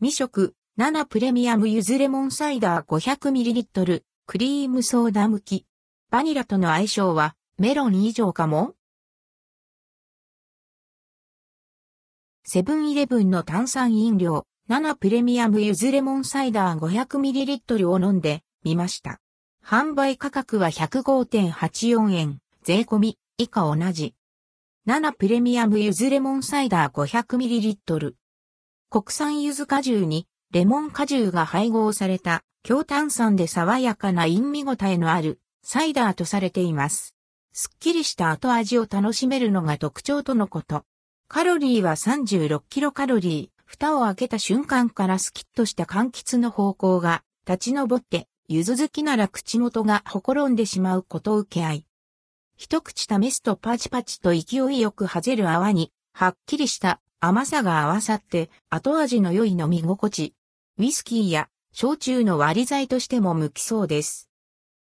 未食、7プレミアムゆずレモンサイダー 500ml、クリームソーダ向き。バニラとの相性はメロン以上かも？セブンイレブンの炭酸飲料、7プレミアムゆずレモンサイダー 500ml を飲んでみました。販売価格は105.84円、税込み、以下同じ。7プレミアムゆずレモンサイダー 500ml。国産ゆず果汁にレモン果汁が配合された強炭酸で爽やかな陰味応えのあるサイダーとされています。すっきりした後味を楽しめるのが特徴とのこと。カロリーは36キロカロリー。蓋を開けた瞬間からスキッとした柑橘の方向が立ち上って、ゆず好きなら口元がほころんでしまうこと受け合い。一口試すとパチパチと勢いよくはぜる泡に、はっきりした甘さが合わさって後味の良い飲み心地。ウイスキーや焼酎の割り剤としても向きそうです。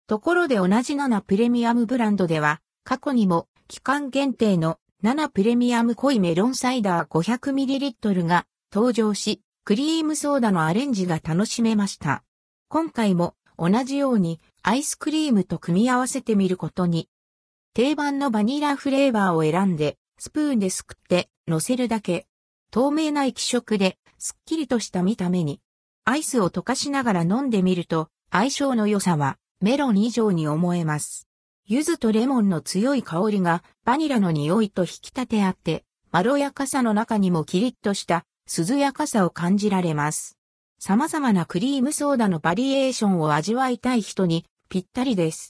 ところで同じ7プレミアムブランドでは、過去にも期間限定の7プレミアム濃いメロンサイダー 500ml が登場し、クリームソーダのアレンジが楽しめました。今回も同じようにアイスクリームと組み合わせてみることに、定番のバニラフレーバーを選んで、スプーンですくって乗せるだけ。透明な液色で、すっきりとした見た目に。アイスを溶かしながら飲んでみると、相性の良さはメロン以上に思えます。柚子とレモンの強い香りがバニラの匂いと引き立て合って、まろやかさの中にもキリッとした涼やかさを感じられます。様々なクリームソーダのバリエーションを味わいたい人にぴったりです。